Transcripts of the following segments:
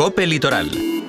Cope Litoral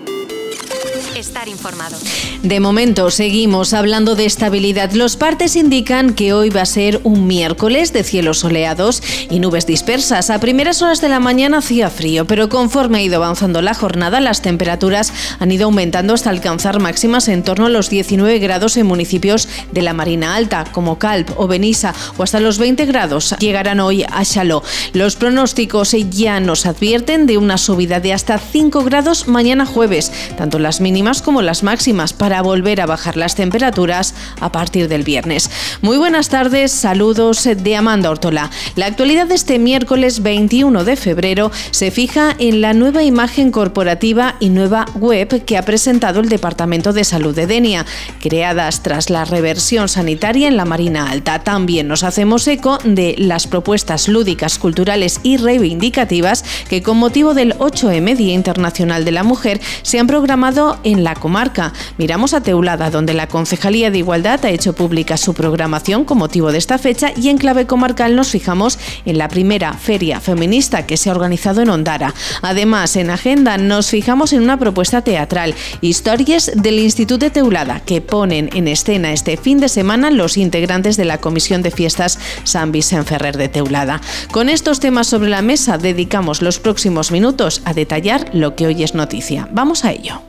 estar informado. De momento seguimos hablando de estabilidad. Los partes indican que hoy va a ser un miércoles de cielos soleados y nubes dispersas. A primeras horas de la mañana hacía frío, pero conforme ha ido avanzando la jornada, las temperaturas han ido aumentando hasta alcanzar máximas en torno a los 19 grados en municipios de la Marina Alta, como Calp o Benissa, o hasta los 20 grados llegarán hoy a Chaló. Los pronósticos ya nos advierten de una subida de hasta 5 grados mañana jueves, tanto las mínimas como las máximas para volver a bajar las temperaturas a partir del viernes. Muy buenas tardes, saludos de Amanda Ortola. La actualidad de este miércoles 21 de febrero se fija en la nueva imagen corporativa y nueva web que ha presentado el Departamento de Salud de Denia, creadas tras la reversión sanitaria en la Marina Alta. También nos hacemos eco de las propuestas lúdicas, culturales y reivindicativas que con motivo del 8M Día Internacional de la Mujer se han programado en la comarca. Miramos a Teulada, donde la Concejalía de Igualdad ha hecho pública su programación con motivo de esta fecha y en clave comarcal nos fijamos en la primera feria feminista que se ha organizado en Ondara. Además, en agenda nos fijamos en una propuesta teatral, Historias del Instituto de Teulada, que ponen en escena este fin de semana los integrantes de la Comisión de Fiestas San Vicente Ferrer de Teulada. Con estos temas sobre la mesa dedicamos los próximos minutos a detallar lo que hoy es noticia. Vamos a ello.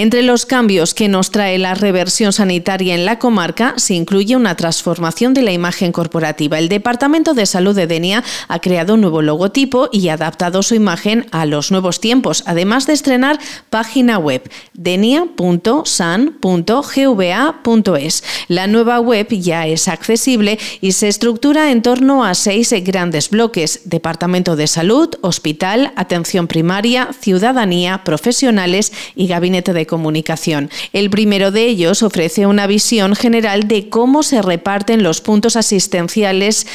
Entre los cambios que nos trae la reversión sanitaria en la comarca se incluye una transformación de la imagen corporativa. El Departamento de Salud de Denia ha creado un nuevo logotipo y adaptado su imagen a los nuevos tiempos, además de estrenar página web denia.san.gva.es. La nueva web ya es accesible y se estructura en torno a seis grandes bloques: Departamento de Salud, Hospital, Atención Primaria, Ciudadanía, Profesionales y Gabinete de comunicación. El primero de ellos ofrece una visión general de cómo se reparten los puntos asistenciales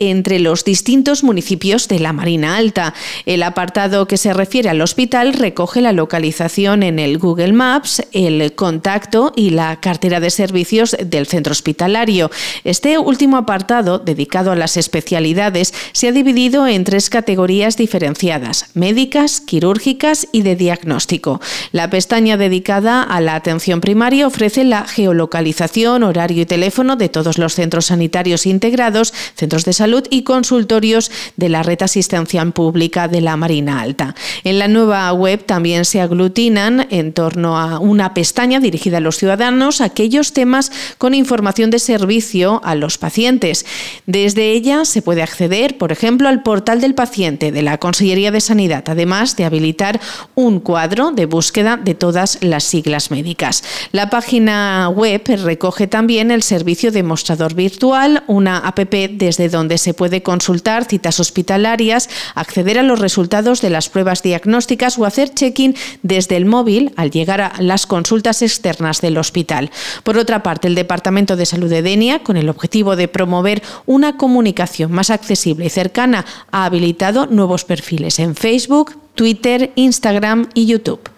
entre los distintos municipios de la Marina Alta. El apartado que se refiere al hospital recoge la localización en el Google Maps, el contacto y la cartera de servicios del centro hospitalario. Este último apartado, dedicado a las especialidades, se ha dividido en tres categorías diferenciadas, médicas, quirúrgicas y de diagnóstico. La pestaña dedicada a la atención primaria ofrece la geolocalización, horario y teléfono de todos los centros sanitarios integrados, centros de salud y consultorios de la red asistencial pública de la Marina Alta. En la nueva web también se aglutinan en torno a una pestaña dirigida a los ciudadanos aquellos temas con información de servicio a los pacientes. Desde ella se puede acceder, por ejemplo, al portal del paciente de la Consellería de Sanidad, además de habilitar un cuadro de búsqueda de todas las siglas médicas. La página web recoge también el servicio de mostrador virtual, una app desde donde se puede consultar citas hospitalarias, acceder a los resultados de las pruebas diagnósticas o hacer check-in desde el móvil al llegar a las consultas externas del hospital. Por otra parte, el Departamento de Salud de Denia, con el objetivo de promover una comunicación más accesible y cercana, ha habilitado nuevos perfiles en Facebook, Twitter, Instagram y YouTube.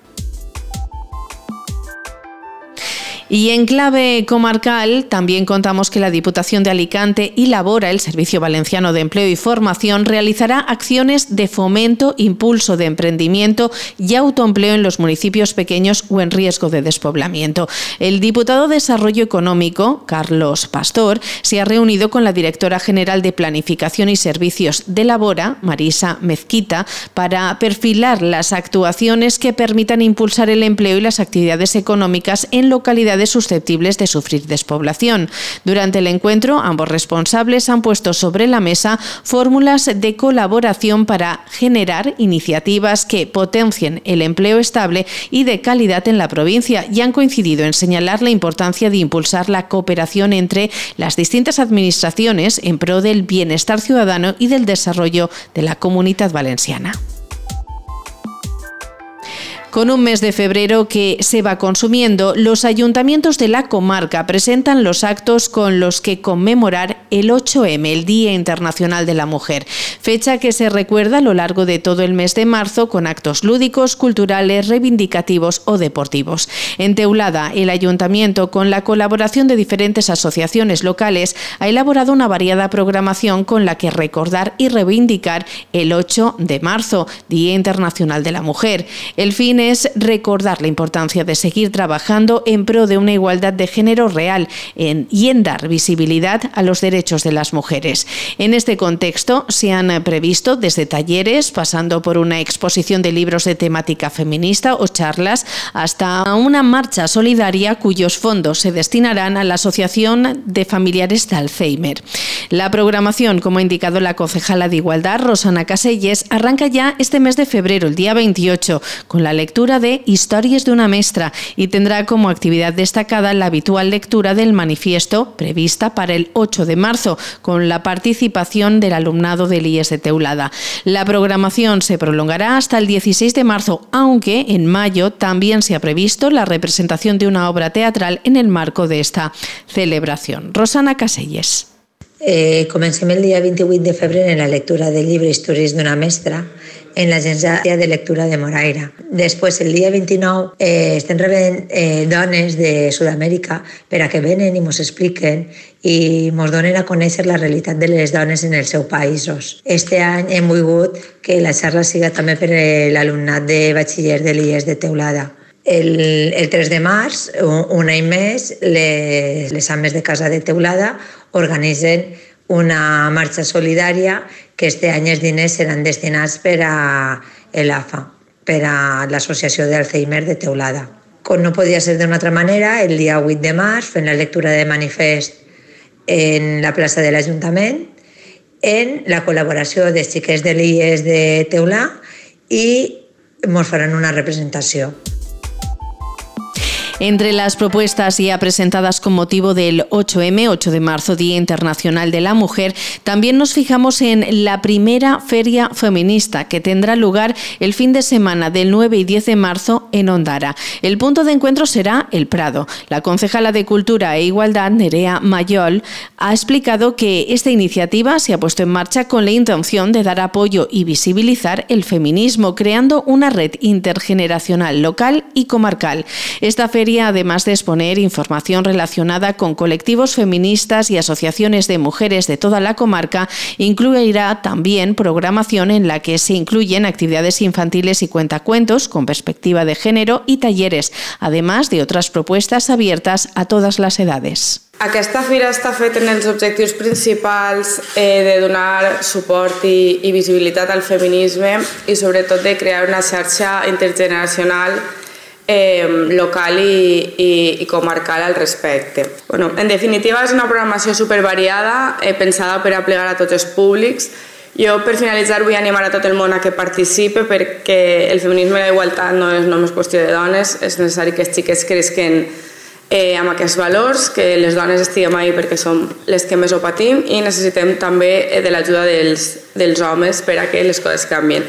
Y en clave comarcal también contamos que la Diputación de Alicante y Labora, el Servicio Valenciano de Empleo y Formación, realizará acciones de fomento, impulso de emprendimiento y autoempleo en los municipios pequeños o en riesgo de despoblamiento. El diputado de Desarrollo Económico, Carlos Pastor, se ha reunido con la directora general de Planificación y Servicios de Labora, Marisa Mezquita, para perfilar las actuaciones que permitan impulsar el empleo y las actividades económicas en localidades susceptibles de sufrir despoblación. Durante el encuentro, ambos responsables han puesto sobre la mesa fórmulas de colaboración para generar iniciativas que potencien el empleo estable y de calidad en la provincia y han coincidido en señalar la importancia de impulsar la cooperación entre las distintas administraciones en pro del bienestar ciudadano y del desarrollo de la comunidad valenciana. Con un mes de febrero que se va consumiendo, los ayuntamientos de la comarca presentan los actos con los que conmemorar el 8M, el Día Internacional de la Mujer, fecha que se recuerda a lo largo de todo el mes de marzo con actos lúdicos, culturales, reivindicativos o deportivos. En Teulada, el ayuntamiento, con la colaboración de diferentes asociaciones locales, ha elaborado una variada programación con la que recordar y reivindicar el 8 de marzo, Día Internacional de la Mujer. El fin es recordar la importancia de seguir trabajando en pro de una igualdad de género real y en dar visibilidad a los derechos de las mujeres. En este contexto se han previsto desde talleres, pasando por una exposición de libros de temática feminista o charlas, hasta una marcha solidaria cuyos fondos se destinarán a la Asociación de Familiares de Alzheimer. La programación, como ha indicado la concejala de Igualdad, Rosana Caselles, arranca ya este mes de febrero, el día 28, con la lectura de Historias de una Mestra y tendrá como actividad destacada la habitual lectura del manifiesto prevista para el 8 de marzo, con la participación del alumnado del IES de Teulada. La programación se prolongará hasta el 16 de marzo, aunque en mayo también se ha previsto la representación de una obra teatral en el marco de esta celebración. Rosana Caselles. Eh, el dia 28 de febrer en la lectura del llibre Històries d'una mestra en l'agència de lectura de Moraira. Després, el dia 29, eh, estem rebent eh, dones de Sud-amèrica per a que venen i ens expliquen i ens donen a conèixer la realitat de les dones en els seus països. Este any hem volgut que la xarra siga també per l'alumnat de batxiller de l'IES de Teulada. El, el 3 de març, un, un any més, les, les ames de Casa de Teulada organitzen una marxa solidària que este any els diners seran destinats per a l'AFA, per a l'Associació d'Alzheimer de Teulada. Com no podia ser d'una altra manera, el dia 8 de març fent la lectura de manifest en la plaça de l'Ajuntament, en la col·laboració de xiquets de l'IES de Teulà i ens faran una representació. Entre las propuestas ya presentadas con motivo del 8M, 8 de marzo, Día Internacional de la Mujer, también nos fijamos en la primera feria feminista que tendrá lugar el fin de semana del 9 y 10 de marzo en Ondara. El punto de encuentro será el Prado. La concejala de Cultura e Igualdad, Nerea Mayol, ha explicado que esta iniciativa se ha puesto en marcha con la intención de dar apoyo y visibilizar el feminismo, creando una red intergeneracional local y comarcal. Esta feria además de exponer información relacionada con colectivos feministas y asociaciones de mujeres de toda la comarca, incluirá también programación en la que se incluyen actividades infantiles y cuentacuentos con perspectiva de género y talleres, además de otras propuestas abiertas a todas las edades. Aquesta fira està feta en els objectius principals eh, de donar suport i, i visibilitat al feminisme i sobretot de crear una xarxa intergeneracional eh, local i, i, i comarcal al respecte. Bueno, en definitiva, és una programació supervariada, eh, pensada per a plegar a tots els públics. Jo, per finalitzar, vull animar a tot el món a que participe perquè el feminisme i la igualtat no és només qüestió de dones, és necessari que els xiquets cresquen eh, amb aquests valors, que les dones estiguem ahí perquè som les que més ho patim i necessitem també eh, de l'ajuda dels, dels homes per a que les coses canvien.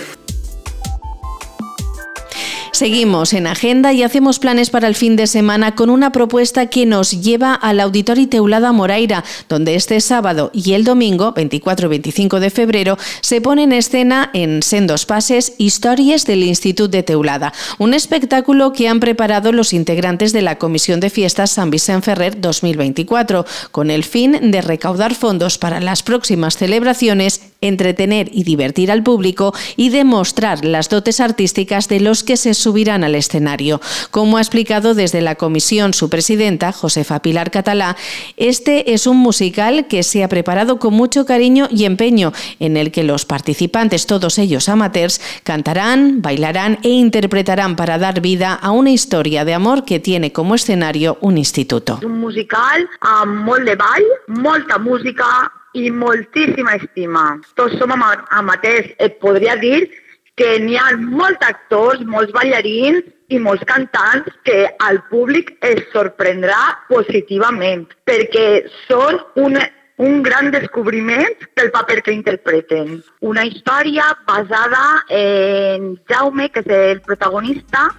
Seguimos en agenda y hacemos planes para el fin de semana con una propuesta que nos lleva al Auditorio Teulada Moraira, donde este sábado y el domingo, 24 y 25 de febrero, se pone en escena en sendos pases Historias del Instituto de Teulada, un espectáculo que han preparado los integrantes de la Comisión de Fiestas San Vicente Ferrer 2024, con el fin de recaudar fondos para las próximas celebraciones, entretener y divertir al público y demostrar las dotes artísticas de los que se subirán al escenario. Como ha explicado desde la comisión su presidenta, Josefa Pilar Catalá, este es un musical que se ha preparado con mucho cariño y empeño, en el que los participantes, todos ellos amateurs, cantarán, bailarán e interpretarán para dar vida a una historia de amor que tiene como escenario un instituto. Un musical amb molt de ball, molta música i moltíssima estima. Tots som amateurs. Et podria dir que n'hi ha molts actors, molts ballarins i molts cantants que al públic es sorprendrà positivament perquè són un, un gran descobriment pel paper que interpreten. Una història basada en Jaume, que és el protagonista,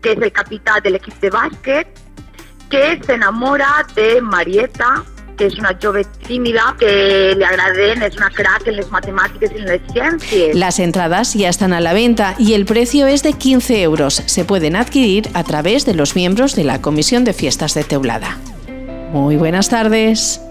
que és el capità de l'equip de bàsquet, que s'enamora de Marieta, que es una jove tímida que le agraden, es una crack en las matemáticas y en las ciencias. Las entradas ya están a la venta y el precio es de 15 euros. Se pueden adquirir a través de los miembros de la Comisión de Fiestas de Teulada. Muy buenas tardes.